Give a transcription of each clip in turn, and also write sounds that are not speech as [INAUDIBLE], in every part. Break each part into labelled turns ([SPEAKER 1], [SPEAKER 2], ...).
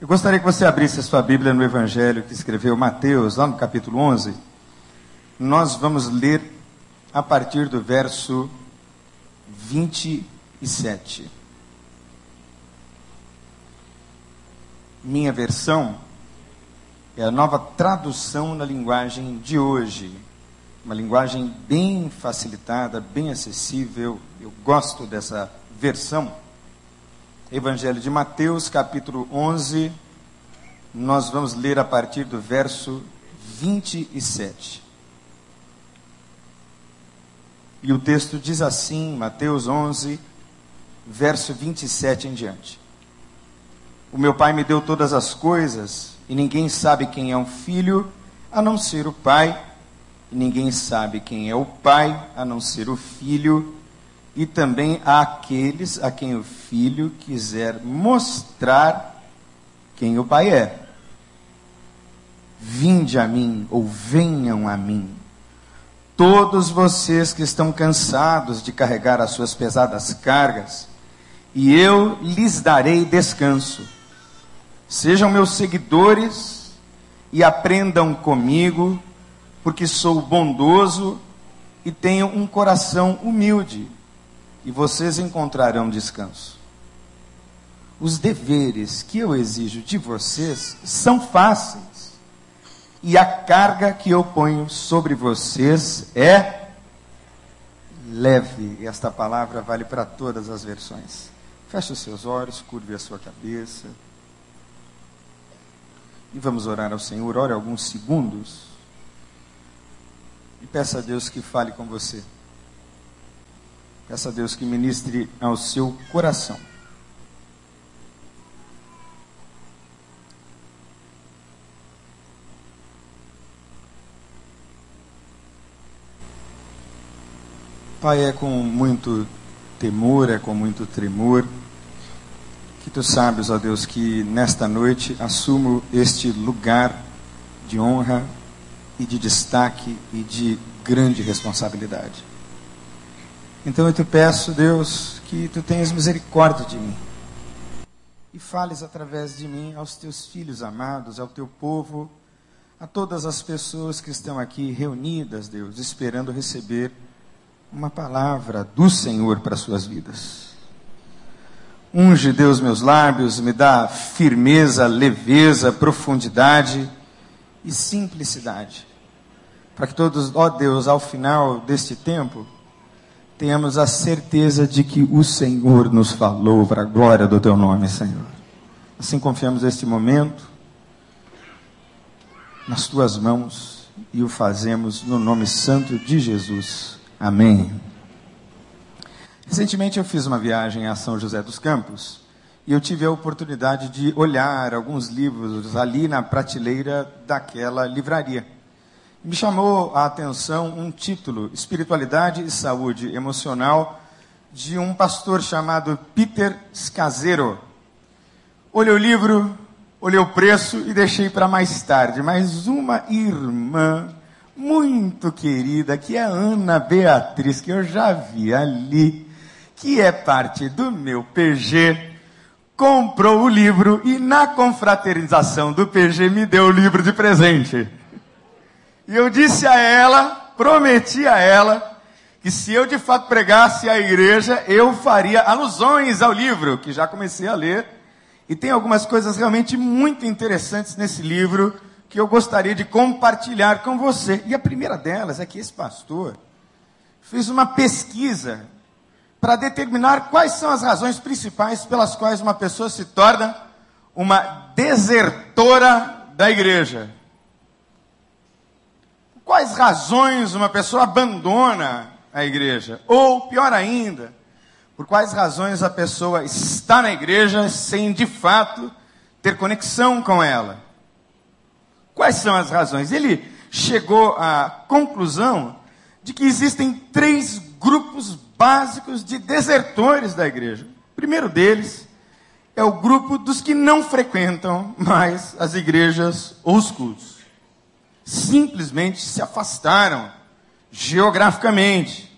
[SPEAKER 1] Eu gostaria que você abrisse a sua Bíblia no Evangelho que escreveu Mateus, lá no capítulo 11. Nós vamos ler a partir do verso 27. Minha versão é a nova tradução na linguagem de hoje. Uma linguagem bem facilitada, bem acessível. Eu gosto dessa versão. Evangelho de Mateus, capítulo 11, nós vamos ler a partir do verso 27. E o texto diz assim, Mateus 11, verso 27 em diante. O meu pai me deu todas as coisas, e ninguém sabe quem é um filho, a não ser o pai, e ninguém sabe quem é o pai, a não ser o filho, e também àqueles a quem o filho quiser mostrar quem o pai é. Vinde a mim, ou venham a mim, todos vocês que estão cansados de carregar as suas pesadas cargas, e eu lhes darei descanso. Sejam meus seguidores e aprendam comigo, porque sou bondoso e tenho um coração humilde e vocês encontrarão descanso. Os deveres que eu exijo de vocês são fáceis, e a carga que eu ponho sobre vocês é leve. Esta palavra vale para todas as versões. Feche os seus olhos, curve a sua cabeça. E vamos orar ao Senhor. Ore alguns segundos. E peça a Deus que fale com você. Peça a Deus que ministre ao seu coração. Pai, é com muito temor, é com muito tremor, que tu sabes, ó Deus, que nesta noite assumo este lugar de honra e de destaque e de grande responsabilidade. Então eu te peço, Deus, que tu tenhas misericórdia de mim e fales através de mim aos teus filhos amados, ao teu povo, a todas as pessoas que estão aqui reunidas, Deus, esperando receber uma palavra do Senhor para suas vidas. Unge, Deus, meus lábios, me dá firmeza, leveza, profundidade e simplicidade, para que todos, ó Deus, ao final deste tempo, tenhamos a certeza de que o Senhor nos falou para a glória do teu nome, Senhor. Assim confiamos este momento nas tuas mãos e o fazemos no nome santo de Jesus. Amém. Recentemente eu fiz uma viagem a São José dos Campos e eu tive a oportunidade de olhar alguns livros ali na prateleira daquela livraria. Me chamou a atenção um título, Espiritualidade e Saúde Emocional, de um pastor chamado Peter Scazero. Olhei o livro, olhei o preço e deixei para mais tarde. Mas uma irmã muito querida, que é Ana Beatriz, que eu já vi ali, que é parte do meu PG, comprou o livro e na confraternização do PG me deu o livro de presente. E eu disse a ela, prometi a ela, que se eu de fato pregasse a igreja, eu faria alusões ao livro, que já comecei a ler. E tem algumas coisas realmente muito interessantes nesse livro que eu gostaria de compartilhar com você. E a primeira delas é que esse pastor fez uma pesquisa para determinar quais são as razões principais pelas quais uma pessoa se torna uma desertora da igreja. Quais razões uma pessoa abandona a igreja? Ou, pior ainda, por quais razões a pessoa está na igreja sem de fato ter conexão com ela? Quais são as razões? Ele chegou à conclusão de que existem três grupos básicos de desertores da igreja. O primeiro deles é o grupo dos que não frequentam mais as igrejas ou os cultos simplesmente se afastaram geograficamente.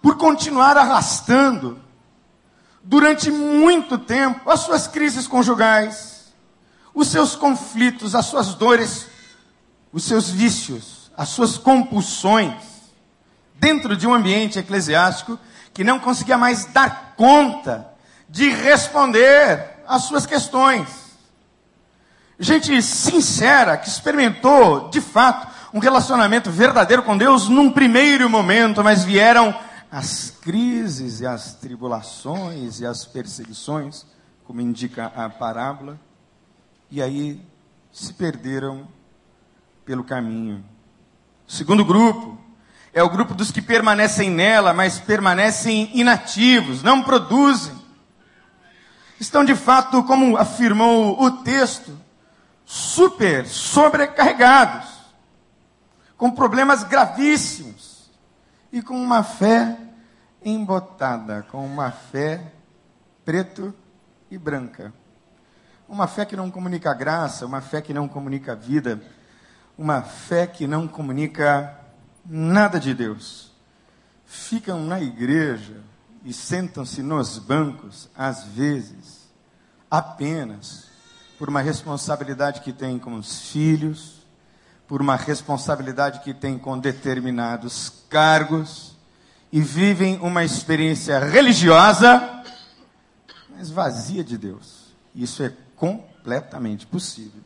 [SPEAKER 1] Por continuar arrastando durante muito tempo as suas crises conjugais, os seus conflitos, as suas dores, os seus vícios, as suas compulsões, dentro de um ambiente eclesiástico que não conseguia mais dar conta de responder às suas questões. Gente sincera que experimentou, de fato, um relacionamento verdadeiro com Deus num primeiro momento, mas vieram as crises e as tribulações e as perseguições, como indica a parábola, e aí se perderam pelo caminho. O segundo grupo é o grupo dos que permanecem nela, mas permanecem inativos, não produzem. Estão de fato, como afirmou o texto, super sobrecarregados, com problemas gravíssimos e com uma fé embotada, com uma fé preto e branca. Uma fé que não comunica graça, uma fé que não comunica vida, uma fé que não comunica nada de Deus. Ficam na igreja e sentam-se nos bancos, às vezes, apenas por uma responsabilidade que tem com os filhos, por uma responsabilidade que tem com determinados cargos, e vivem uma experiência religiosa, mas vazia de Deus. Isso é completamente possível.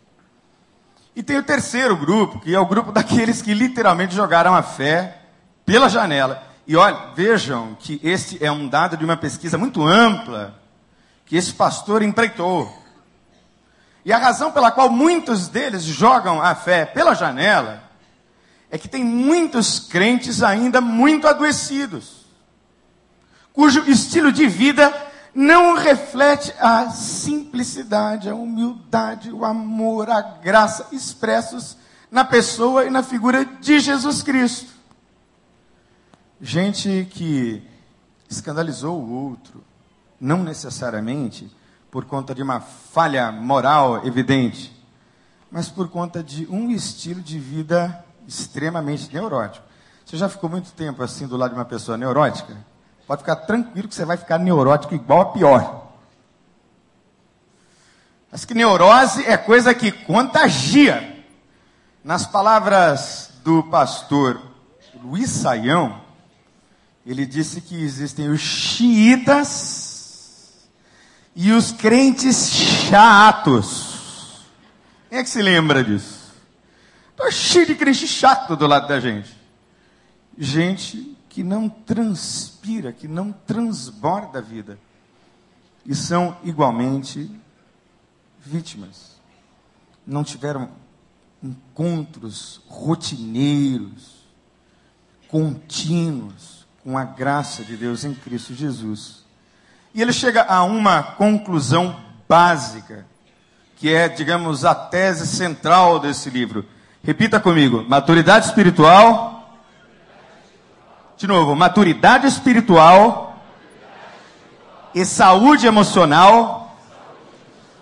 [SPEAKER 1] E tem o terceiro grupo, que é o grupo daqueles que literalmente jogaram a fé pela janela. E olha, vejam que este é um dado de uma pesquisa muito ampla que esse pastor empreitou. E a razão pela qual muitos deles jogam a fé pela janela é que tem muitos crentes ainda muito adoecidos, cujo estilo de vida não reflete a simplicidade, a humildade, o amor, a graça expressos na pessoa e na figura de Jesus Cristo. Gente que escandalizou o outro, não necessariamente por conta de uma falha moral evidente, mas por conta de um estilo de vida extremamente neurótico. Você já ficou muito tempo assim do lado de uma pessoa neurótica? Pode ficar tranquilo que você vai ficar neurótico igual a pior. Mas que neurose é coisa que contagia. Nas palavras do pastor Luiz Saião, ele disse que existem os xiitas e os crentes chatos. Quem é que se lembra disso? Estou cheio de crente chato do lado da gente. Gente que não transpira, que não transborda a vida. E são igualmente vítimas. Não tiveram encontros rotineiros, contínuos com a graça de Deus em Cristo Jesus. E ele chega a uma conclusão básica, que é, digamos, a tese central desse livro. Repita comigo: maturidade espiritual. De novo, maturidade espiritual e saúde emocional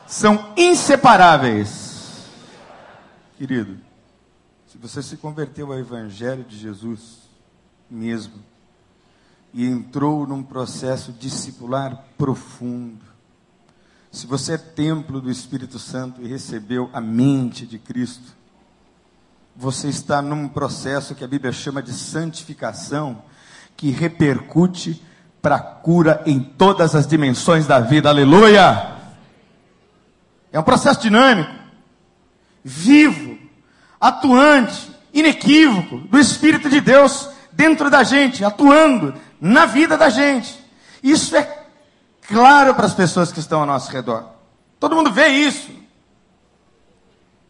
[SPEAKER 1] são inseparáveis. Querido, se você se converteu ao Evangelho de Jesus mesmo, e entrou num processo discipular profundo. Se você é templo do Espírito Santo e recebeu a mente de Cristo, você está num processo que a Bíblia chama de santificação, que repercute para cura em todas as dimensões da vida. Aleluia! É um processo dinâmico, vivo, atuante, inequívoco do Espírito de Deus dentro da gente, atuando na vida da gente. Isso é claro para as pessoas que estão ao nosso redor. Todo mundo vê isso.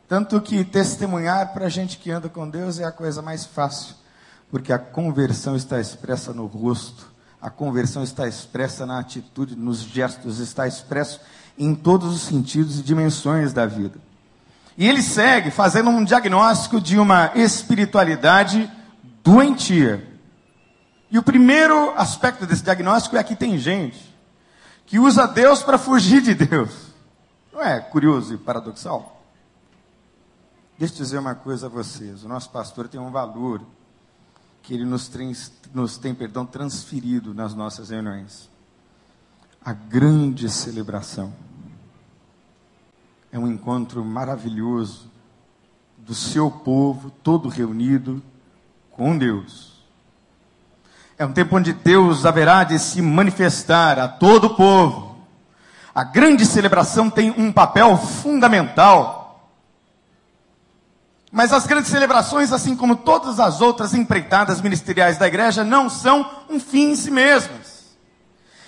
[SPEAKER 1] Tanto que testemunhar para a gente que anda com Deus é a coisa mais fácil, porque a conversão está expressa no rosto, a conversão está expressa na atitude, nos gestos, está expresso em todos os sentidos e dimensões da vida. E ele segue fazendo um diagnóstico de uma espiritualidade doentia. E o primeiro aspecto desse diagnóstico é que tem gente que usa Deus para fugir de Deus. Não é curioso e paradoxal? Deixa eu dizer uma coisa a vocês. O nosso pastor tem um valor que ele nos tem, nos tem perdão, transferido nas nossas reuniões. a grande celebração. É um encontro maravilhoso do seu povo todo reunido com Deus. É um tempo onde Deus haverá de se manifestar a todo o povo. A grande celebração tem um papel fundamental. Mas as grandes celebrações, assim como todas as outras empreitadas ministeriais da igreja, não são um fim em si mesmas.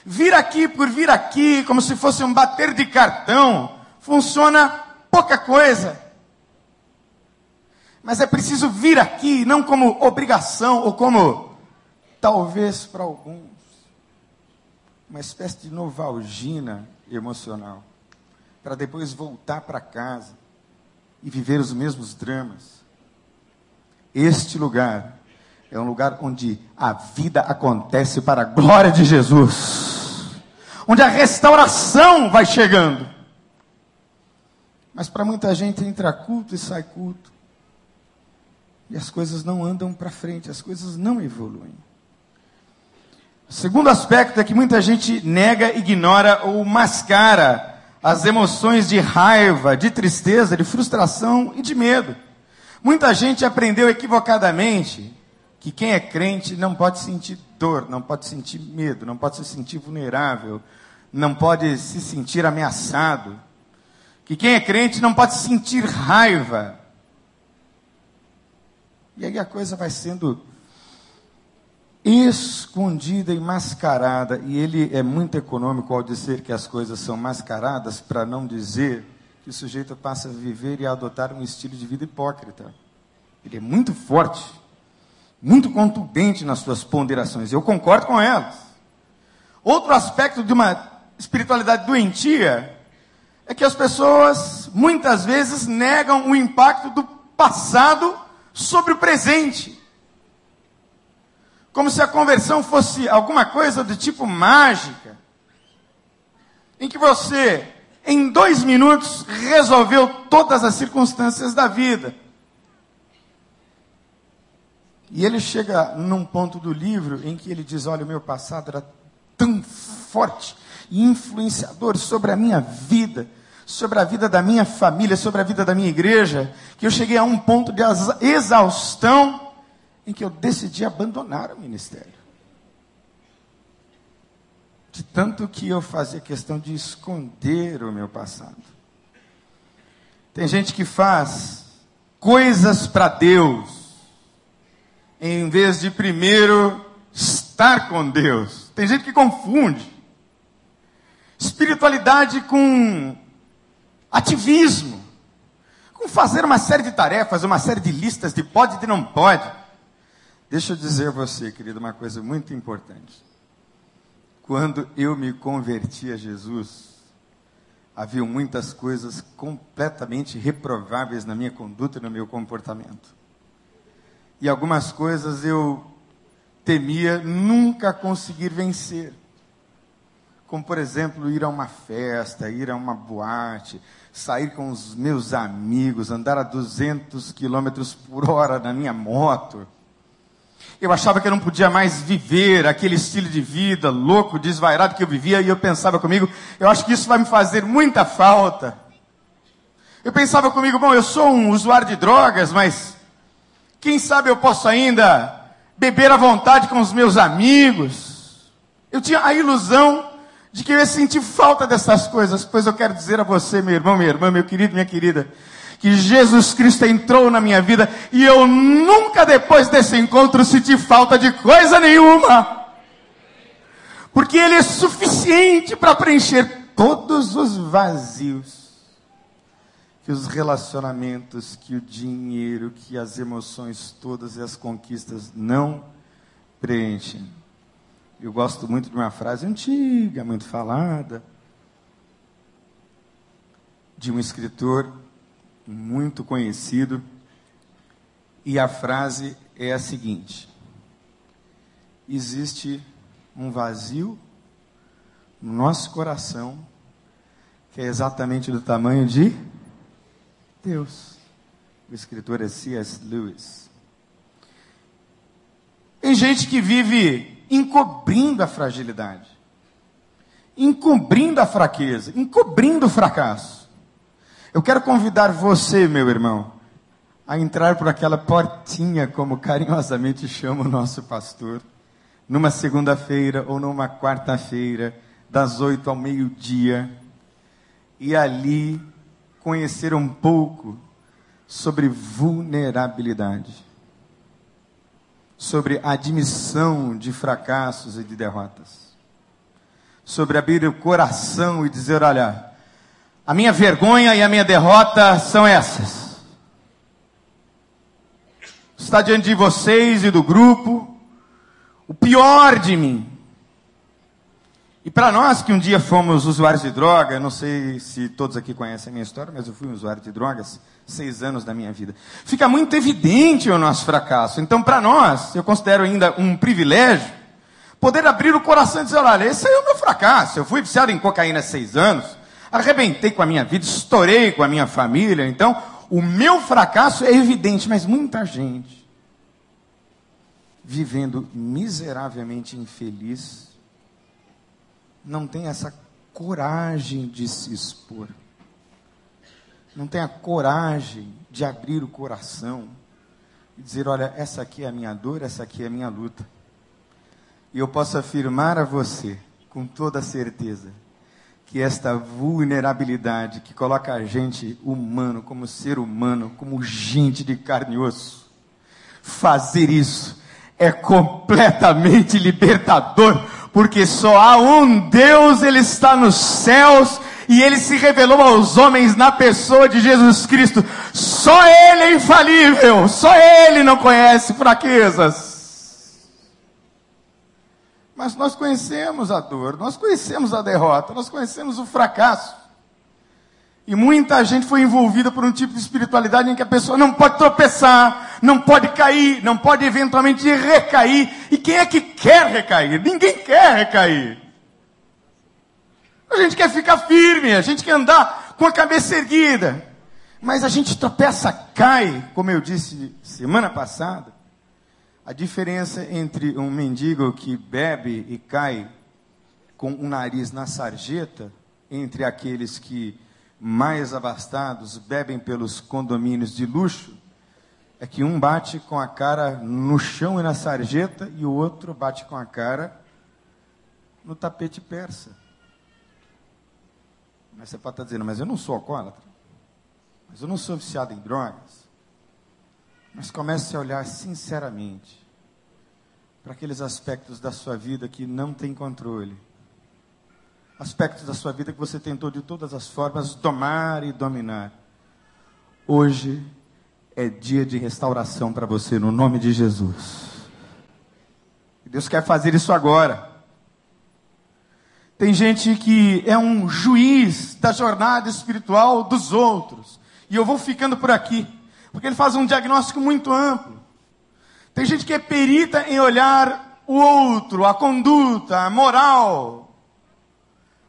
[SPEAKER 1] Vir aqui por vir aqui, como se fosse um bater de cartão, funciona pouca coisa. Mas é preciso vir aqui, não como obrigação ou como talvez para alguns, uma espécie de novalgina emocional, para depois voltar para casa e viver os mesmos dramas. Este lugar é um lugar onde a vida acontece para a glória de Jesus, onde a restauração vai chegando. Mas para muita gente entra culto e sai culto. E as coisas não andam para frente, as coisas não evoluem. Segundo aspecto é que muita gente nega, ignora ou mascara as emoções de raiva, de tristeza, de frustração e de medo. Muita gente aprendeu equivocadamente que quem é crente não pode sentir dor, não pode sentir medo, não pode se sentir vulnerável, não pode se sentir ameaçado. Que quem é crente não pode sentir raiva. E aí a coisa vai sendo escondida e mascarada, e ele é muito econômico ao dizer que as coisas são mascaradas, para não dizer que o sujeito passa a viver e a adotar um estilo de vida hipócrita. Ele é muito forte, muito contundente nas suas ponderações, eu concordo com elas. Outro aspecto de uma espiritualidade doentia é que as pessoas muitas vezes negam o impacto do passado sobre o presente. Como se a conversão fosse alguma coisa do tipo mágica, em que você, em dois minutos, resolveu todas as circunstâncias da vida. E ele chega num ponto do livro em que ele diz: Olha, o meu passado era tão forte e influenciador sobre a minha vida, sobre a vida da minha família, sobre a vida da minha igreja, que eu cheguei a um ponto de exaustão em que eu decidi abandonar o ministério. De tanto que eu fazia questão de esconder o meu passado. Tem gente que faz coisas para Deus, em vez de primeiro estar com Deus. Tem gente que confunde espiritualidade com ativismo, com fazer uma série de tarefas, uma série de listas de pode e de não pode. Deixa eu dizer a você, querido, uma coisa muito importante. Quando eu me converti a Jesus, havia muitas coisas completamente reprováveis na minha conduta e no meu comportamento. E algumas coisas eu temia nunca conseguir vencer. Como, por exemplo, ir a uma festa, ir a uma boate, sair com os meus amigos, andar a 200 quilômetros por hora na minha moto eu achava que eu não podia mais viver aquele estilo de vida louco, desvairado que eu vivia, e eu pensava comigo, eu acho que isso vai me fazer muita falta. Eu pensava comigo, bom, eu sou um usuário de drogas, mas quem sabe eu posso ainda beber à vontade com os meus amigos. Eu tinha a ilusão de que eu ia sentir falta dessas coisas, pois eu quero dizer a você, meu irmão, minha irmã, meu querido, minha querida, que Jesus Cristo entrou na minha vida e eu nunca depois desse encontro senti falta de coisa nenhuma. Porque Ele é suficiente para preencher todos os vazios que os relacionamentos, que o dinheiro, que as emoções todas e as conquistas não preenchem. Eu gosto muito de uma frase antiga, muito falada, de um escritor muito conhecido, e a frase é a seguinte: existe um vazio no nosso coração que é exatamente do tamanho de Deus. O escritor é C.S. Lewis. Tem gente que vive encobrindo a fragilidade. encobrindo a fraqueza, encobrindo o fracasso. Eu quero convidar você, meu irmão, a entrar por aquela portinha, como carinhosamente chama o nosso pastor, numa segunda-feira ou numa quarta-feira, das oito ao meio-dia, e ali conhecer um pouco sobre vulnerabilidade, sobre admissão de fracassos e de derrotas, sobre abrir o coração e dizer: olha, a minha vergonha e a minha derrota são essas está diante de vocês e do grupo, o pior de mim. E para nós que um dia fomos usuários de droga, não sei se todos aqui conhecem a minha história, mas eu fui um usuário de drogas seis anos da minha vida. Fica muito evidente o nosso fracasso. Então, para nós, eu considero ainda um privilégio poder abrir o coração e dizer: olha, esse é o meu fracasso. Eu fui viciado em cocaína seis anos, arrebentei com a minha vida, estourei com a minha família. Então, o meu fracasso é evidente, mas muita gente vivendo miseravelmente infeliz não tem essa coragem de se expor. Não tem a coragem de abrir o coração e dizer: olha, essa aqui é a minha dor, essa aqui é a minha luta. E eu posso afirmar a você, com toda certeza, que esta vulnerabilidade que coloca a gente humano, como ser humano, como gente de carne e osso, fazer isso é completamente libertador, porque só há um Deus, Ele está nos céus, e Ele se revelou aos homens na pessoa de Jesus Cristo. Só Ele é infalível, só Ele não conhece fraquezas. Mas nós conhecemos a dor, nós conhecemos a derrota, nós conhecemos o fracasso. E muita gente foi envolvida por um tipo de espiritualidade em que a pessoa não pode tropeçar, não pode cair, não pode eventualmente recair. E quem é que quer recair? Ninguém quer recair. A gente quer ficar firme, a gente quer andar com a cabeça erguida. Mas a gente tropeça, cai, como eu disse semana passada. A diferença entre um mendigo que bebe e cai com o nariz na sarjeta, entre aqueles que mais abastados bebem pelos condomínios de luxo, é que um bate com a cara no chão e na sarjeta e o outro bate com a cara no tapete persa. Mas você pode estar dizendo, mas eu não sou alcoólatra, mas eu não sou viciado em drogas. Mas comece a olhar sinceramente para aqueles aspectos da sua vida que não tem controle. Aspectos da sua vida que você tentou de todas as formas domar e dominar. Hoje é dia de restauração para você, no nome de Jesus. Deus quer fazer isso agora. Tem gente que é um juiz da jornada espiritual dos outros. E eu vou ficando por aqui. Porque ele faz um diagnóstico muito amplo. Tem gente que é perita em olhar o outro, a conduta, a moral,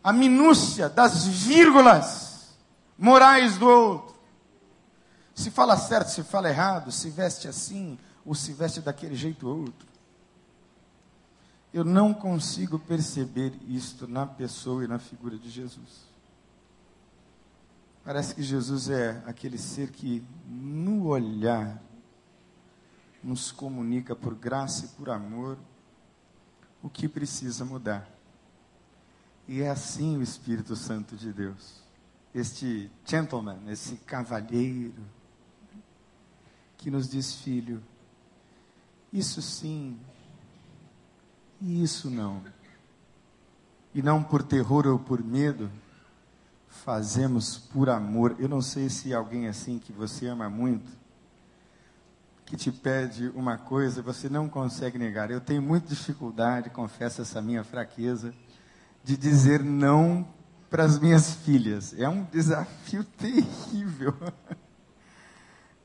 [SPEAKER 1] a minúcia das vírgulas morais do outro. Se fala certo, se fala errado, se veste assim ou se veste daquele jeito ou outro. Eu não consigo perceber isto na pessoa e na figura de Jesus. Parece que Jesus é aquele ser que, olhar, nos comunica por graça e por amor o que precisa mudar. E é assim o Espírito Santo de Deus. Este gentleman, esse cavalheiro, que nos diz, filho, isso sim, e isso não. E não por terror ou por medo, fazemos por amor. Eu não sei se alguém assim que você ama muito, que te pede uma coisa e você não consegue negar. Eu tenho muita dificuldade, confesso essa minha fraqueza, de dizer não para as minhas filhas. É um desafio [LAUGHS] terrível.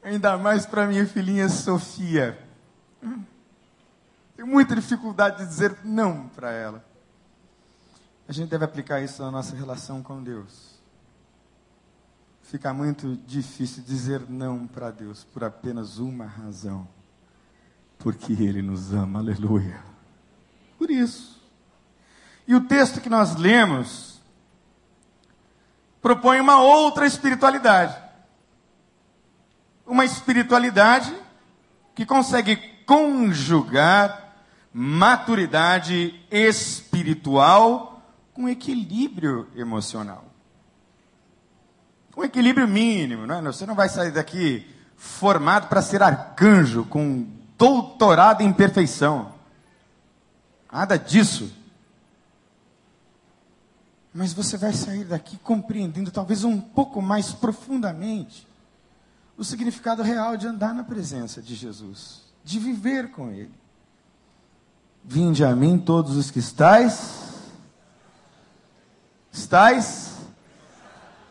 [SPEAKER 1] Ainda mais para minha filhinha Sofia. Tenho muita dificuldade de dizer não para ela. A gente deve aplicar isso na nossa relação com Deus fica muito difícil dizer não para Deus por apenas uma razão: porque Ele nos ama, aleluia. Por isso. E o texto que nós lemos propõe uma outra espiritualidade. Uma espiritualidade que consegue conjugar maturidade espiritual com equilíbrio emocional. Um equilíbrio mínimo, não é? Você não vai sair daqui formado para ser arcanjo, com doutorado em perfeição. Nada disso. Mas você vai sair daqui compreendendo, talvez um pouco mais profundamente, o significado real de andar na presença de Jesus, de viver com Ele. Vinde a mim todos os que estáis, estáis,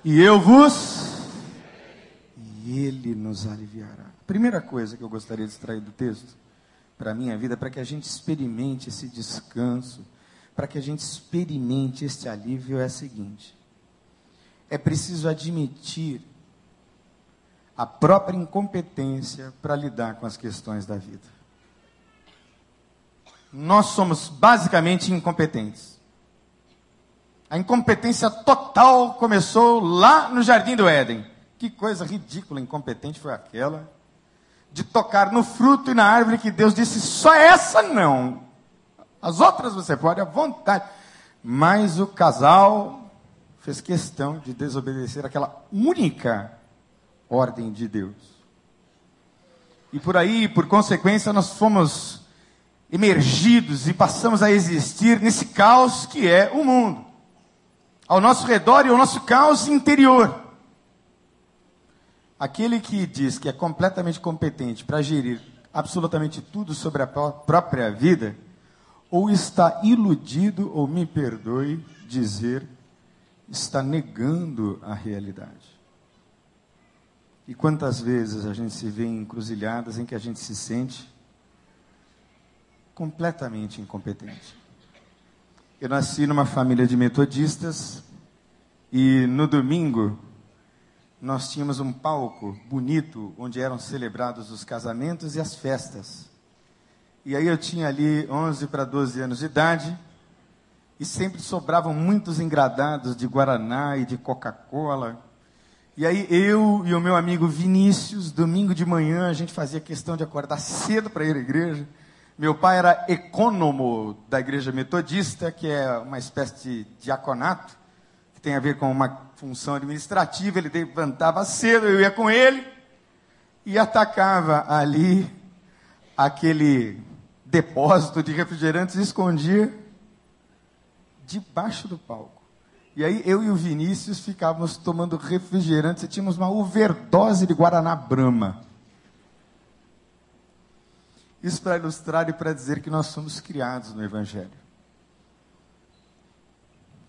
[SPEAKER 1] e eu vos, e Ele nos aliviará. Primeira coisa que eu gostaria de extrair do texto, para a minha vida, para que a gente experimente esse descanso, para que a gente experimente este alívio, é a seguinte: é preciso admitir a própria incompetência para lidar com as questões da vida. Nós somos basicamente incompetentes. A incompetência total começou lá no jardim do Éden. Que coisa ridícula, incompetente foi aquela de tocar no fruto e na árvore que Deus disse: só essa não. As outras você pode à vontade. Mas o casal fez questão de desobedecer aquela única ordem de Deus. E por aí, por consequência, nós fomos emergidos e passamos a existir nesse caos que é o mundo. Ao nosso redor e ao nosso caos interior. Aquele que diz que é completamente competente para gerir absolutamente tudo sobre a própria vida, ou está iludido, ou me perdoe dizer, está negando a realidade. E quantas vezes a gente se vê em encruzilhadas em que a gente se sente completamente incompetente. Eu nasci numa família de metodistas e no domingo nós tínhamos um palco bonito onde eram celebrados os casamentos e as festas. E aí eu tinha ali 11 para 12 anos de idade e sempre sobravam muitos engradados de guaraná e de Coca-Cola. E aí eu e o meu amigo Vinícius, domingo de manhã, a gente fazia questão de acordar cedo para ir à igreja. Meu pai era ecônomo da igreja metodista, que é uma espécie de diaconato que tem a ver com uma função administrativa, ele levantava cedo, eu ia com ele e atacava ali aquele depósito de refrigerantes e escondia debaixo do palco. E aí eu e o Vinícius ficávamos tomando refrigerantes e tínhamos uma overdose de Guaraná Brahma. Isso para ilustrar e para dizer que nós somos criados no Evangelho.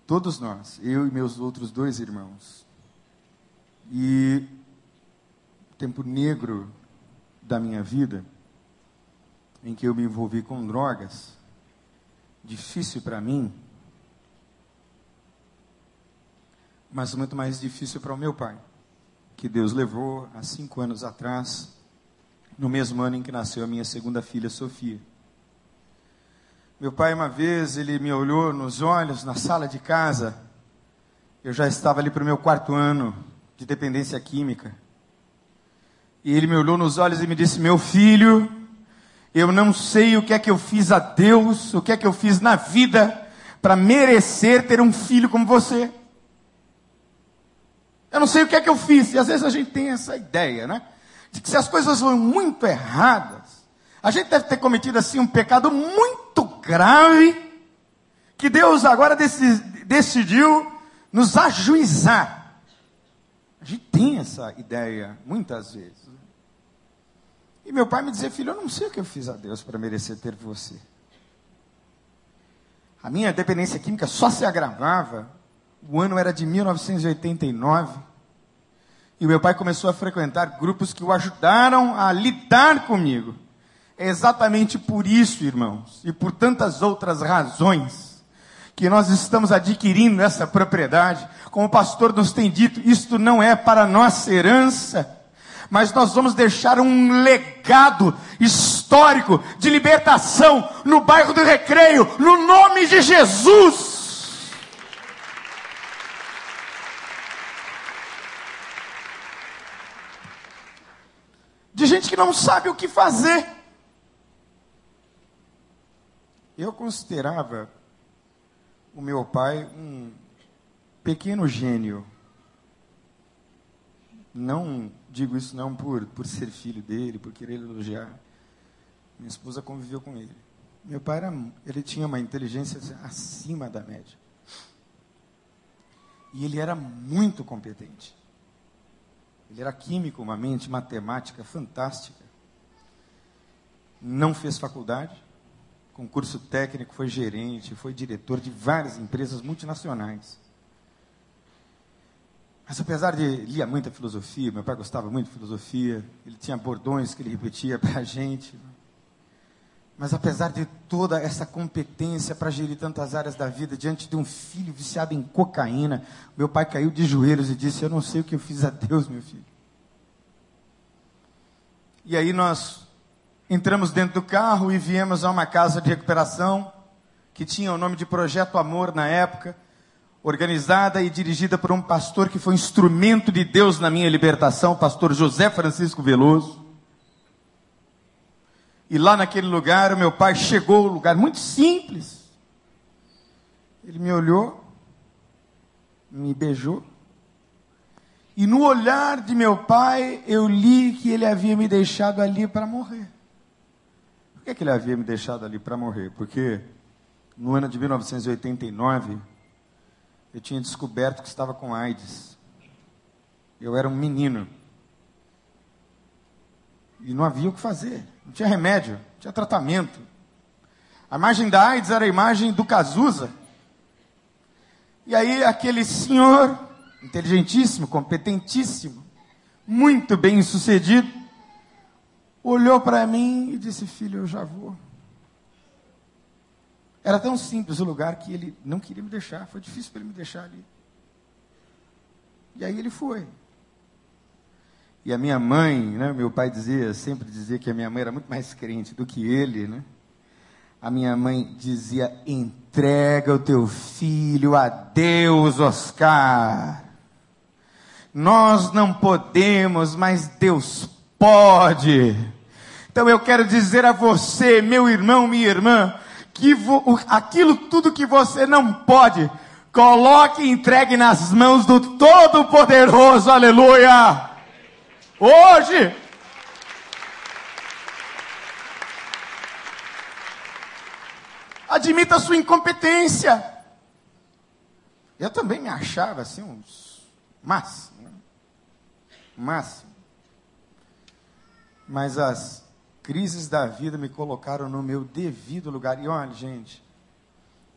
[SPEAKER 1] Todos nós, eu e meus outros dois irmãos. E o tempo negro da minha vida, em que eu me envolvi com drogas, difícil para mim, mas muito mais difícil para o meu pai, que Deus levou há cinco anos atrás, no mesmo ano em que nasceu a minha segunda filha, Sofia. Meu pai, uma vez, ele me olhou nos olhos na sala de casa. Eu já estava ali para o meu quarto ano de dependência química. E ele me olhou nos olhos e me disse: Meu filho, eu não sei o que é que eu fiz a Deus, o que é que eu fiz na vida para merecer ter um filho como você. Eu não sei o que é que eu fiz. E às vezes a gente tem essa ideia, né? De que se as coisas vão muito erradas, a gente deve ter cometido assim um pecado muito grave que Deus agora decidiu nos ajuizar. A gente tem essa ideia muitas vezes. E meu pai me dizia, filho, eu não sei o que eu fiz a Deus para merecer ter você. A minha dependência química só se agravava. O ano era de 1989. E meu pai começou a frequentar grupos que o ajudaram a lidar comigo. É exatamente por isso, irmãos, e por tantas outras razões, que nós estamos adquirindo essa propriedade. Como o pastor nos tem dito, isto não é para nossa herança, mas nós vamos deixar um legado histórico de libertação no bairro do Recreio, no nome de Jesus. Gente que não sabe o que fazer. Eu considerava o meu pai um pequeno gênio. Não digo isso não por, por ser filho dele, por querer elogiar. Minha esposa conviveu com ele. Meu pai era, ele tinha uma inteligência acima da média. E ele era muito competente. Ele era químico, uma mente matemática fantástica. Não fez faculdade, concurso técnico, foi gerente, foi diretor de várias empresas multinacionais. Mas apesar de lia muita filosofia, meu pai gostava muito de filosofia, ele tinha bordões que ele repetia para a [LAUGHS] gente. Mas apesar de toda essa competência para gerir tantas áreas da vida, diante de um filho viciado em cocaína, meu pai caiu de joelhos e disse: Eu não sei o que eu fiz a Deus, meu filho. E aí nós entramos dentro do carro e viemos a uma casa de recuperação, que tinha o nome de Projeto Amor na época, organizada e dirigida por um pastor que foi instrumento de Deus na minha libertação, o pastor José Francisco Veloso. E lá naquele lugar, o meu pai chegou, um lugar muito simples. Ele me olhou, me beijou. E no olhar de meu pai, eu li que ele havia me deixado ali para morrer. Por que, que ele havia me deixado ali para morrer? Porque no ano de 1989, eu tinha descoberto que estava com AIDS. Eu era um menino. E não havia o que fazer. Não tinha remédio, não tinha tratamento. A imagem da AIDS era a imagem do Cazuza. E aí aquele senhor, inteligentíssimo, competentíssimo, muito bem sucedido, olhou para mim e disse: Filho, eu já vou. Era tão simples o lugar que ele não queria me deixar, foi difícil para ele me deixar ali. E aí ele foi. E a minha mãe, né, meu pai dizia, sempre dizia que a minha mãe era muito mais crente do que ele, né? A minha mãe dizia: entrega o teu filho a Deus, Oscar. Nós não podemos, mas Deus pode. Então eu quero dizer a você, meu irmão, minha irmã, que aquilo tudo que você não pode, coloque e entregue nas mãos do Todo-Poderoso, aleluia! Hoje. Admita a sua incompetência. Eu também me achava assim, uns máximo. Né? Máximo. Mas as crises da vida me colocaram no meu devido lugar. E olha, gente,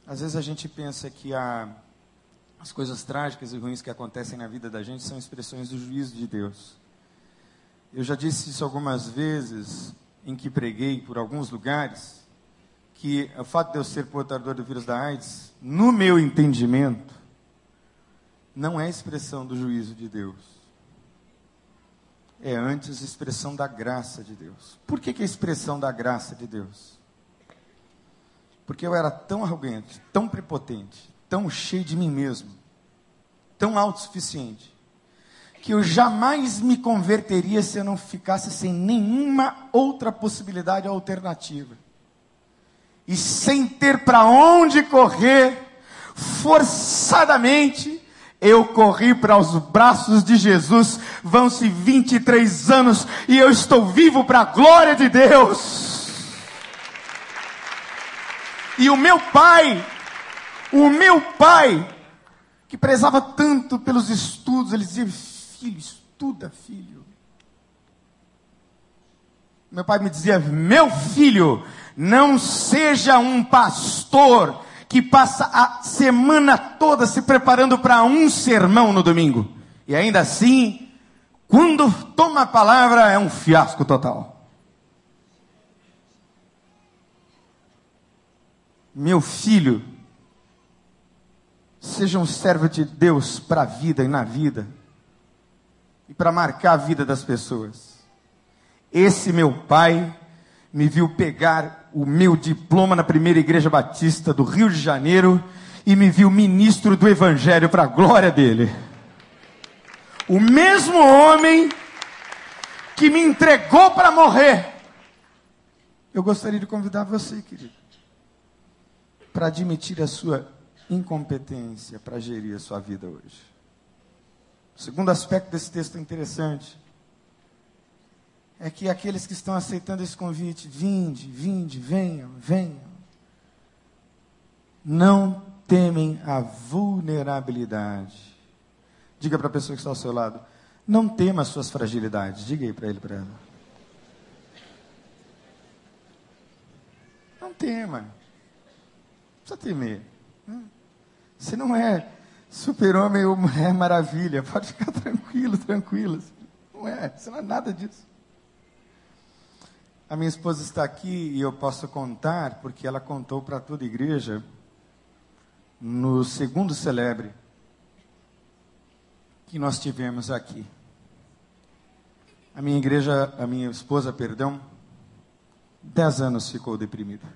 [SPEAKER 1] às vezes a gente pensa que a, as coisas trágicas e ruins que acontecem na vida da gente são expressões do juízo de Deus. Eu já disse isso algumas vezes em que preguei por alguns lugares, que o fato de eu ser portador do vírus da AIDS, no meu entendimento, não é expressão do juízo de Deus. É antes expressão da graça de Deus. Por que, que é expressão da graça de Deus? Porque eu era tão arrogante, tão prepotente, tão cheio de mim mesmo, tão autossuficiente, que eu jamais me converteria se eu não ficasse sem nenhuma outra possibilidade alternativa. E sem ter para onde correr, forçadamente, eu corri para os braços de Jesus. Vão-se 23 anos e eu estou vivo para a glória de Deus. E o meu pai, o meu pai, que prezava tanto pelos estudos, ele dizia: estuda, filho. Meu pai me dizia: Meu filho, não seja um pastor que passa a semana toda se preparando para um sermão no domingo. E ainda assim, quando toma a palavra, é um fiasco total. Meu filho, seja um servo de Deus para a vida e na vida e para marcar a vida das pessoas. Esse meu pai me viu pegar o meu diploma na primeira igreja batista do Rio de Janeiro e me viu ministro do evangelho para a glória dele. O mesmo homem que me entregou para morrer. Eu gostaria de convidar você, querido, para admitir a sua incompetência para gerir a sua vida hoje. O segundo aspecto desse texto interessante é que aqueles que estão aceitando esse convite, vinde, vinde, venham, venham, não temem a vulnerabilidade. Diga para a pessoa que está ao seu lado, não tema as suas fragilidades. Diga aí para ele, para ela. Não tema. Não precisa temer. Você não é super-homem ou maravilha. [LAUGHS] Pode ficar tranquilo, tranquilo. Não é, você não é nada disso. A minha esposa está aqui e eu posso contar, porque ela contou para toda a igreja, no segundo celebre que nós tivemos aqui. A minha igreja, a minha esposa, perdão, dez anos ficou deprimida.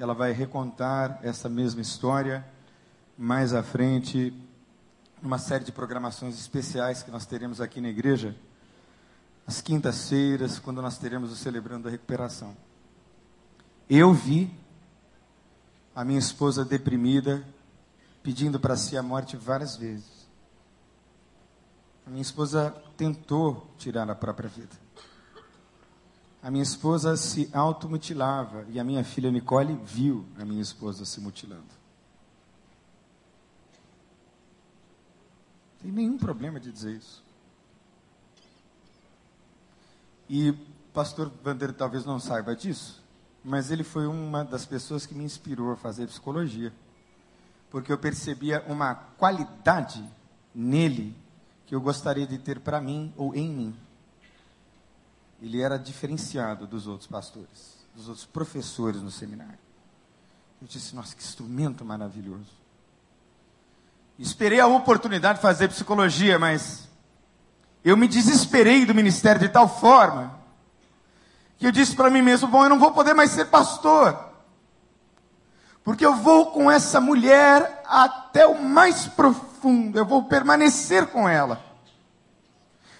[SPEAKER 1] Ela vai recontar essa mesma história mais à frente, numa série de programações especiais que nós teremos aqui na igreja, às quintas-feiras, quando nós teremos o Celebrando a Recuperação. Eu vi a minha esposa deprimida, pedindo para si a morte várias vezes. A minha esposa tentou tirar a própria vida. A minha esposa se automutilava e a minha filha Nicole viu a minha esposa se mutilando. Tem nenhum problema de dizer isso. E pastor Vander talvez não saiba disso, mas ele foi uma das pessoas que me inspirou a fazer psicologia. Porque eu percebia uma qualidade nele que eu gostaria de ter para mim ou em mim. Ele era diferenciado dos outros pastores, dos outros professores no seminário. Eu disse, nossa, que instrumento maravilhoso. Esperei a oportunidade de fazer psicologia, mas eu me desesperei do ministério de tal forma que eu disse para mim mesmo: bom, eu não vou poder mais ser pastor, porque eu vou com essa mulher até o mais profundo fundo, eu vou permanecer com ela.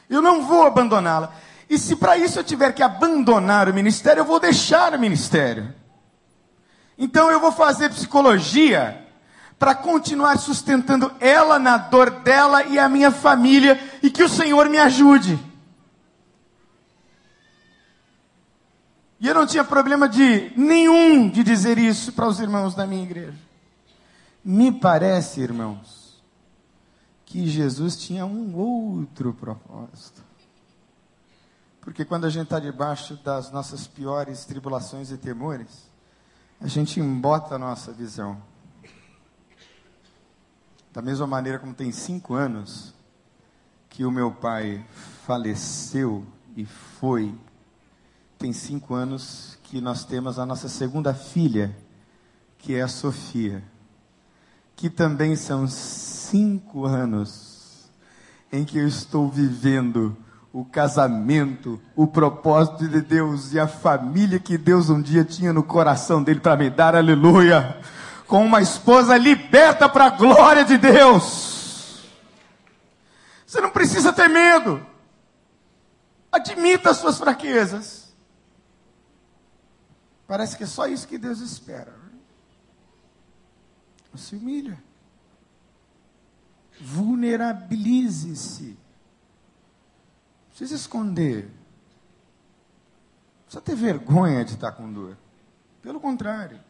[SPEAKER 1] Eu não vou abandoná-la. E se para isso eu tiver que abandonar o ministério, eu vou deixar o ministério. Então eu vou fazer psicologia para continuar sustentando ela na dor dela e a minha família e que o Senhor me ajude. E eu não tinha problema de nenhum de dizer isso para os irmãos da minha igreja. Me parece, irmãos, que Jesus tinha um outro propósito. Porque quando a gente está debaixo das nossas piores tribulações e temores, a gente embota a nossa visão. Da mesma maneira como tem cinco anos que o meu pai faleceu e foi, tem cinco anos que nós temos a nossa segunda filha, que é a Sofia, que também são cinco anos em que eu estou vivendo o casamento, o propósito de Deus e a família que Deus um dia tinha no coração dele para me dar, aleluia, com uma esposa liberta para a glória de Deus. Você não precisa ter medo. Admita as suas fraquezas. Parece que é só isso que Deus espera. Se humilha. Vulnerabilize-se. Não precisa esconder. Não precisa ter vergonha de estar com dor. Pelo contrário.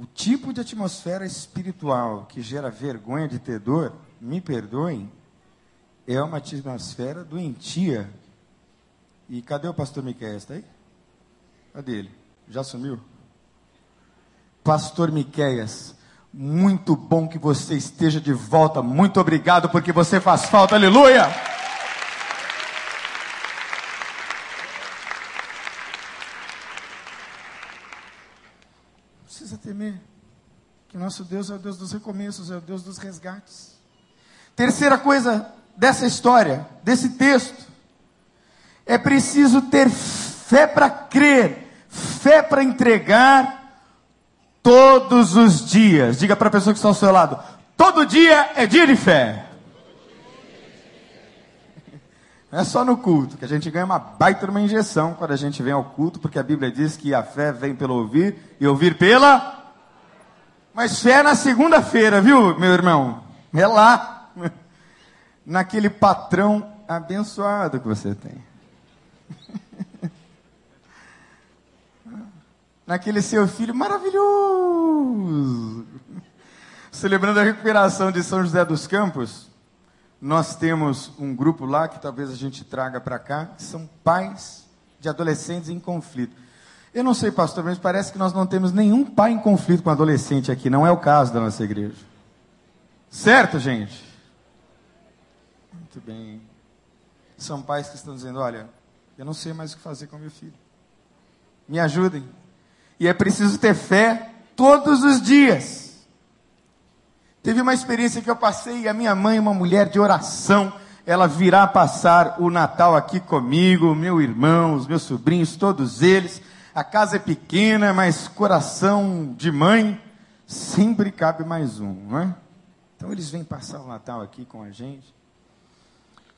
[SPEAKER 1] O tipo de atmosfera espiritual que gera vergonha de ter dor, me perdoem, é uma atmosfera doentia. E cadê o pastor Miquel? Está aí? Cadê ele? Já sumiu? Pastor Miqueias, muito bom que você esteja de volta. Muito obrigado porque você faz falta. Aleluia! Não precisa temer. Que nosso Deus é o Deus dos recomeços, é o Deus dos resgates. Terceira coisa dessa história, desse texto, é preciso ter fé para crer, fé para entregar Todos os dias. Diga para a pessoa que está ao seu lado: todo dia é dia de fé. Não é só no culto, que a gente ganha uma baita uma injeção quando a gente vem ao culto, porque a Bíblia diz que a fé vem pelo ouvir e ouvir pela. Mas fé na segunda-feira, viu, meu irmão? É lá, [LAUGHS] naquele patrão abençoado que você tem. [LAUGHS] Naquele seu filho maravilhoso. Celebrando a recuperação de São José dos Campos, nós temos um grupo lá que talvez a gente traga para cá, que são pais de adolescentes em conflito. Eu não sei, pastor, mas parece que nós não temos nenhum pai em conflito com adolescente aqui. Não é o caso da nossa igreja. Certo, gente? Muito bem. São pais que estão dizendo: olha, eu não sei mais o que fazer com meu filho. Me ajudem. E é preciso ter fé todos os dias. Teve uma experiência que eu passei, a minha mãe, uma mulher de oração, ela virá passar o Natal aqui comigo, meu irmão, os meus sobrinhos, todos eles. A casa é pequena, mas coração de mãe sempre cabe mais um, não é? Então eles vêm passar o Natal aqui com a gente.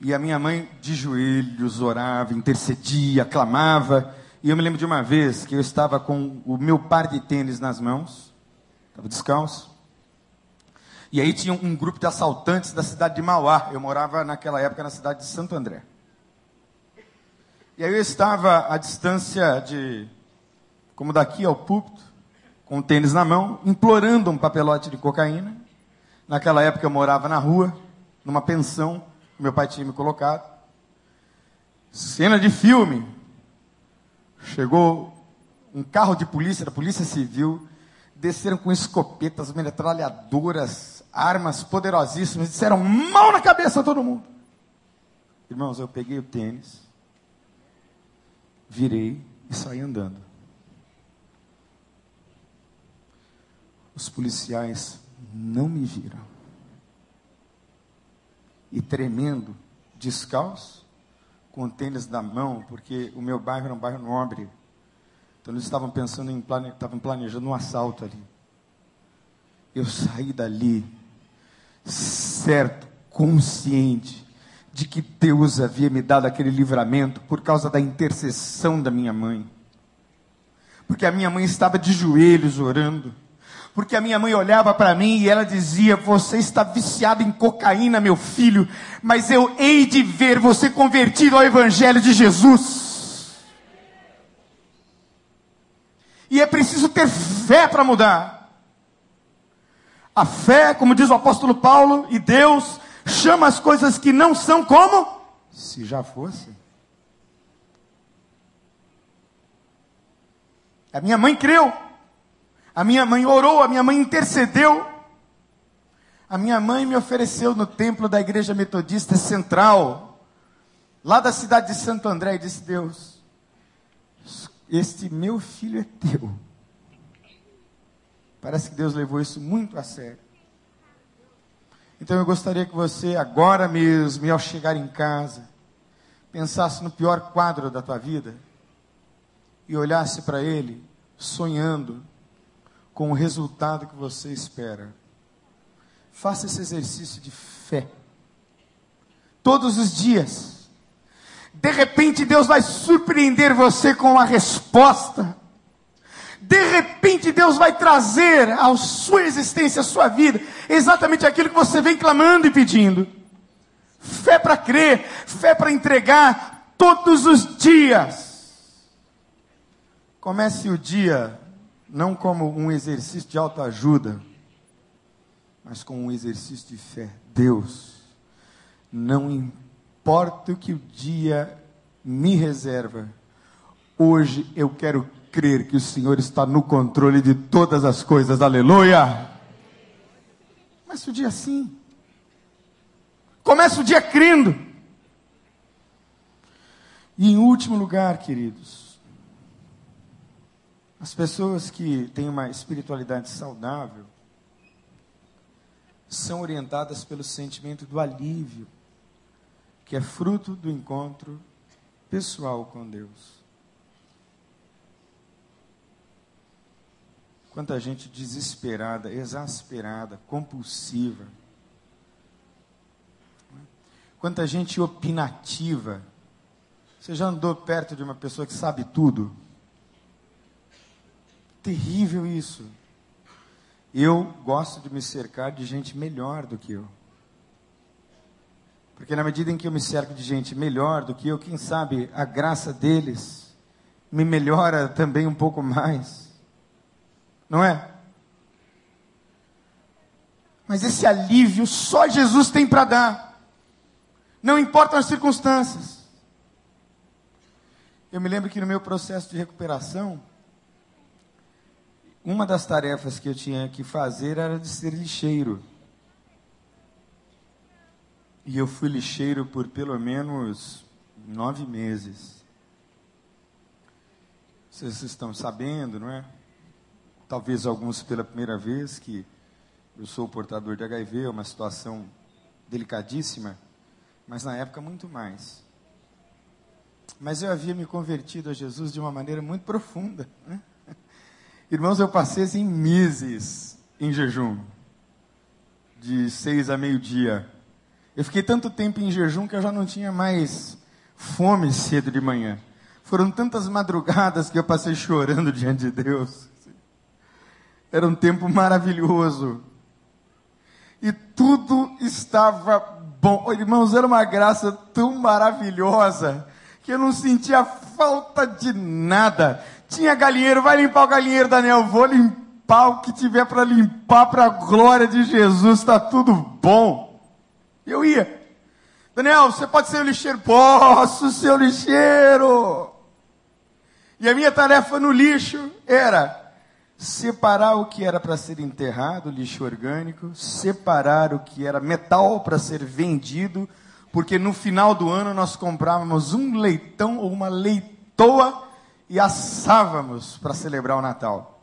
[SPEAKER 1] E a minha mãe de joelhos orava, intercedia, clamava. E eu me lembro de uma vez que eu estava com o meu par de tênis nas mãos, estava descalço. E aí tinha um grupo de assaltantes da cidade de Mauá. Eu morava naquela época na cidade de Santo André. E aí eu estava à distância de, como daqui ao púlpito, com o tênis na mão, implorando um papelote de cocaína. Naquela época eu morava na rua, numa pensão, que meu pai tinha me colocado. Cena de filme. Chegou um carro de polícia, da Polícia Civil, desceram com escopetas, metralhadoras, armas poderosíssimas, disseram mal na cabeça a todo mundo. Irmãos, eu peguei o tênis, virei e saí andando. Os policiais não me viram. E tremendo, descalço, com tênis na mão, porque o meu bairro era um bairro nobre. Então eles estavam pensando em plane... estavam planejando um assalto ali. Eu saí dali certo, consciente de que Deus havia me dado aquele livramento por causa da intercessão da minha mãe. Porque a minha mãe estava de joelhos orando. Porque a minha mãe olhava para mim e ela dizia: Você está viciado em cocaína, meu filho, mas eu hei de ver você convertido ao Evangelho de Jesus. E é preciso ter fé para mudar. A fé, como diz o apóstolo Paulo, e Deus chama as coisas que não são como se já fossem. A minha mãe creu. A minha mãe orou, a minha mãe intercedeu. A minha mãe me ofereceu no templo da igreja metodista central, lá da cidade de Santo André, e disse: Deus, este meu filho é teu. Parece que Deus levou isso muito a sério. Então eu gostaria que você, agora mesmo, ao chegar em casa, pensasse no pior quadro da tua vida e olhasse para ele, sonhando com o resultado que você espera. Faça esse exercício de fé. Todos os dias. De repente Deus vai surpreender você com uma resposta de repente Deus vai trazer à sua existência, à sua vida, exatamente aquilo que você vem clamando e pedindo. Fé para crer, fé para entregar todos os dias. Comece o dia não como um exercício de autoajuda, mas como um exercício de fé. Deus, não importa o que o dia me reserva, hoje eu quero crer que o Senhor está no controle de todas as coisas, aleluia. Começa o dia assim. Começa o dia crendo. E em último lugar, queridos, as pessoas que têm uma espiritualidade saudável são orientadas pelo sentimento do alívio, que é fruto do encontro pessoal com Deus. Quanta gente desesperada, exasperada, compulsiva. quanta gente opinativa. Você já andou perto de uma pessoa que sabe tudo? Terrível isso. Eu gosto de me cercar de gente melhor do que eu. Porque na medida em que eu me cerco de gente melhor do que eu, quem sabe a graça deles me melhora também um pouco mais. Não é? Mas esse alívio só Jesus tem para dar. Não importam as circunstâncias. Eu me lembro que no meu processo de recuperação, uma das tarefas que eu tinha que fazer era de ser lixeiro. E eu fui lixeiro por pelo menos nove meses. Vocês estão sabendo, não é? Talvez alguns pela primeira vez que eu sou portador de HIV, é uma situação delicadíssima, mas na época muito mais. Mas eu havia me convertido a Jesus de uma maneira muito profunda. Né? Irmãos, eu passei assim meses em jejum, de seis a meio-dia. Eu fiquei tanto tempo em jejum que eu já não tinha mais fome cedo de manhã. Foram tantas madrugadas que eu passei chorando [LAUGHS] diante de Deus. Era um tempo maravilhoso. E tudo estava bom. Irmãos, era uma graça tão maravilhosa que eu não sentia falta de nada. Tinha galinheiro, vai limpar o galinheiro, Daniel. Vou limpar o que tiver para limpar para a glória de Jesus, está tudo bom. Eu ia. Daniel, você pode ser o lixeiro? Posso ser o lixeiro. E a minha tarefa no lixo era separar o que era para ser enterrado, lixo orgânico, separar o que era metal para ser vendido, porque no final do ano nós comprávamos um leitão ou uma leitoa e assávamos para celebrar o Natal.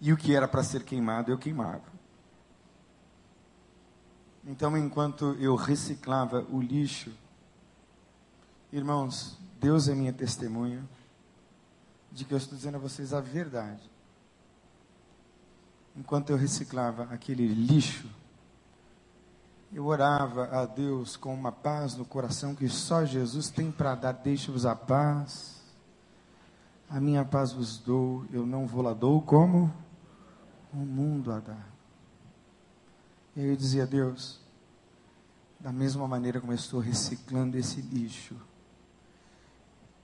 [SPEAKER 1] E o que era para ser queimado, eu queimava. Então, enquanto eu reciclava o lixo, irmãos, Deus é minha testemunha de que eu estou dizendo a vocês a verdade. Enquanto eu reciclava aquele lixo, eu orava a Deus com uma paz no coração que só Jesus tem para dar. Deixe-vos a paz a minha paz vos dou, eu não vou lá dou como o mundo a dá. E aí eu dizia, Deus, da mesma maneira como eu estou reciclando esse lixo,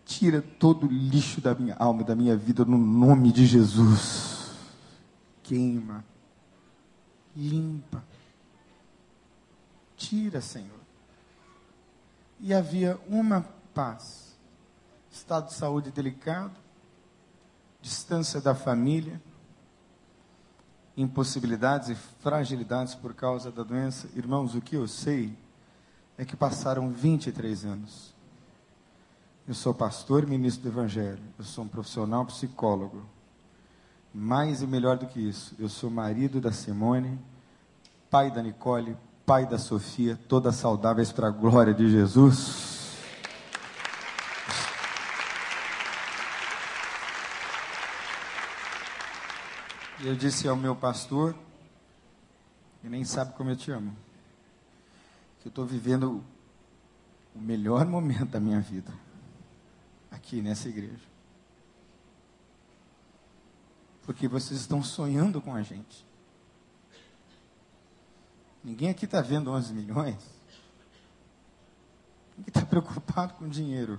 [SPEAKER 1] tira todo o lixo da minha alma, da minha vida, no nome de Jesus. Queima, limpa, tira, Senhor. E havia uma paz, estado de saúde delicado, distância da família, impossibilidades e fragilidades por causa da doença. Irmãos, o que eu sei é que passaram 23 anos. Eu sou pastor e ministro do Evangelho. Eu sou um profissional psicólogo. Mais e melhor do que isso, eu sou marido da Simone, pai da Nicole, pai da Sofia, todas saudáveis para a glória de Jesus. Eu disse ao meu pastor, que nem sabe como eu te amo, que eu estou vivendo o melhor momento da minha vida, aqui nessa igreja. Porque vocês estão sonhando com a gente. Ninguém aqui está vendo 11 milhões. Ninguém está [LAUGHS] preocupado com dinheiro.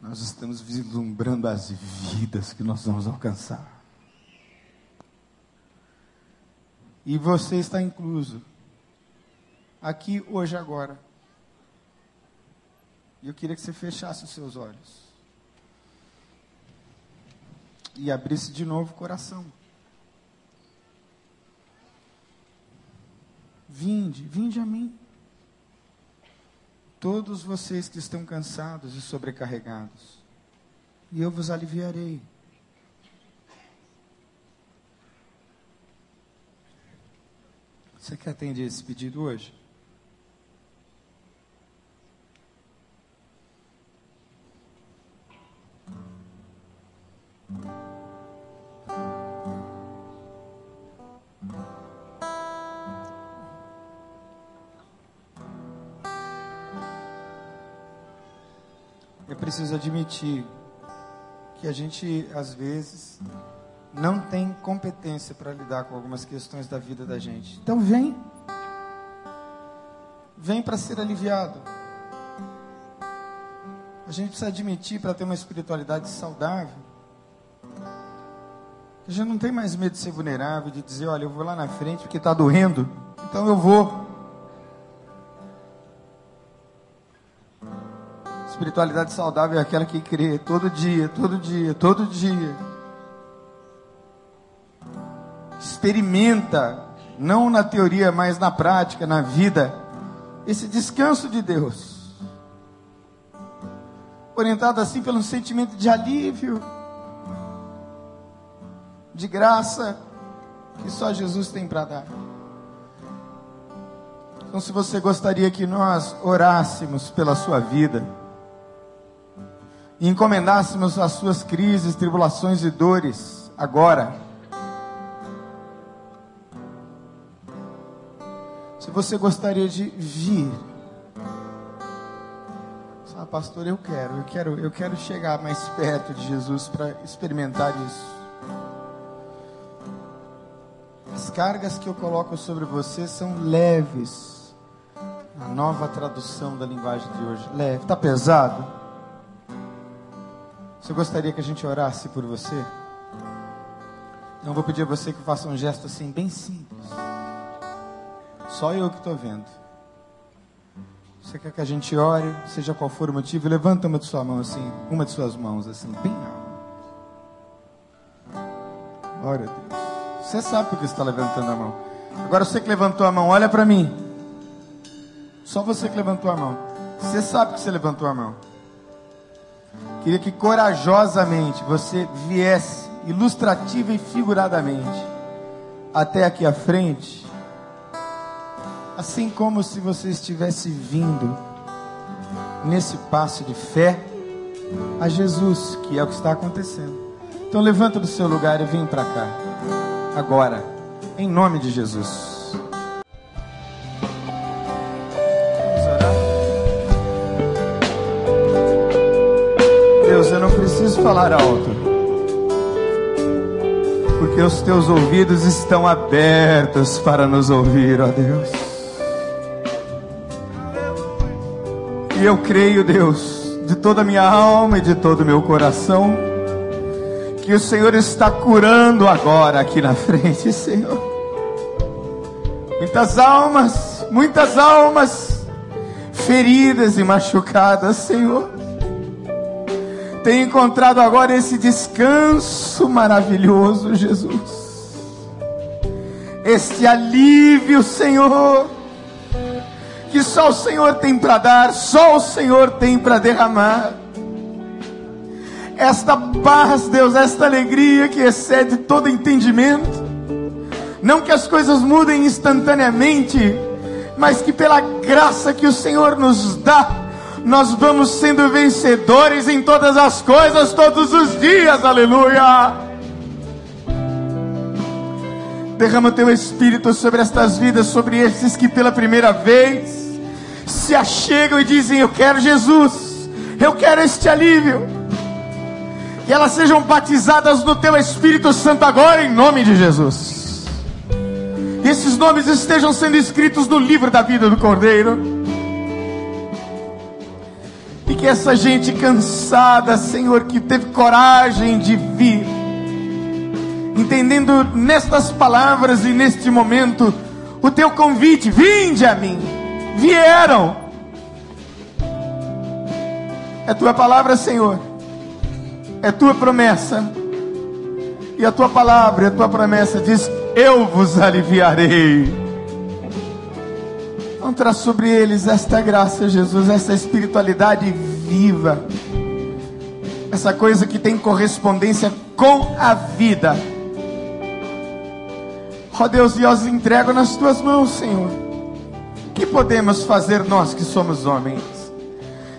[SPEAKER 1] Nós estamos vislumbrando as vidas que nós vamos alcançar. E você está incluso. Aqui, hoje, agora. E eu queria que você fechasse os seus olhos. E abrisse de novo o coração. Vinde, vinde a mim. Todos vocês que estão cansados e sobrecarregados, e eu vos aliviarei. Você quer atender esse pedido hoje? É preciso admitir que a gente, às vezes, não tem competência para lidar com algumas questões da vida da gente. Então, vem. Vem para ser aliviado. A gente precisa admitir para ter uma espiritualidade saudável. A gente não tem mais medo de ser vulnerável, de dizer, olha, eu vou lá na frente porque está doendo, então eu vou. Espiritualidade saudável é aquela que crê todo dia, todo dia, todo dia. Experimenta, não na teoria, mas na prática, na vida, esse descanso de Deus. Orientado assim pelo sentimento de alívio, de graça, que só Jesus tem para dar. Então, se você gostaria que nós orássemos pela sua vida, e encomendássemos as suas crises, tribulações e dores agora. Se você gostaria de vir, ah, pastor, eu quero, eu quero, eu quero chegar mais perto de Jesus para experimentar isso. As cargas que eu coloco sobre você são leves. A nova tradução da linguagem de hoje, leve. Está pesado? Você gostaria que a gente orasse por você? Então vou pedir a você que faça um gesto assim, bem simples. Só eu que estou vendo. Você quer que a gente ore, seja qual for o motivo, levanta uma de sua mão assim, uma de suas mãos assim, bem alto. Glória a Deus. Você sabe porque está levantando a mão. Agora você que levantou a mão, olha para mim. Só você que levantou a mão. Você sabe que você levantou a mão. Queria que corajosamente você viesse, ilustrativa e figuradamente, até aqui à frente, assim como se você estivesse vindo nesse passo de fé a Jesus, que é o que está acontecendo. Então levanta do seu lugar e vem para cá, agora, em nome de Jesus. preciso falar alto. Porque os teus ouvidos estão abertos para nos ouvir, ó Deus. E eu creio, Deus, de toda a minha alma e de todo o meu coração, que o Senhor está curando agora aqui na [LAUGHS] frente, Senhor. Muitas almas, muitas almas feridas e machucadas, Senhor tem encontrado agora esse descanso maravilhoso, Jesus. Este alívio, Senhor, que só o Senhor tem para dar, só o Senhor tem para derramar. Esta paz, Deus, esta alegria que excede todo entendimento. Não que as coisas mudem instantaneamente, mas que pela graça que o Senhor nos dá, nós vamos sendo vencedores em todas as coisas, todos os dias, aleluia. Derrama teu espírito sobre estas vidas, sobre esses que pela primeira vez se achegam e dizem: Eu quero Jesus, eu quero este alívio. Que elas sejam batizadas no teu Espírito Santo agora, em nome de Jesus. E esses nomes estejam sendo escritos no livro da vida do Cordeiro e que essa gente cansada, Senhor, que teve coragem de vir, entendendo nestas palavras e neste momento o teu convite, vinde a mim, vieram. É tua palavra, Senhor, é tua promessa, e a tua palavra, a tua promessa diz: Eu vos aliviarei. Encontra sobre eles esta graça, Jesus, essa espiritualidade viva, essa coisa que tem correspondência com a vida. Ó oh Deus, e os entrego nas tuas mãos, Senhor. O que podemos fazer nós que somos homens?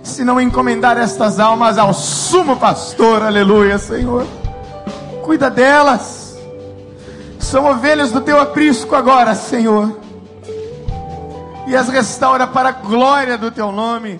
[SPEAKER 1] Se não encomendar estas almas ao sumo pastor, aleluia, Senhor. Cuida delas. São ovelhas do teu aprisco agora, Senhor e as restaura para a glória do teu nome.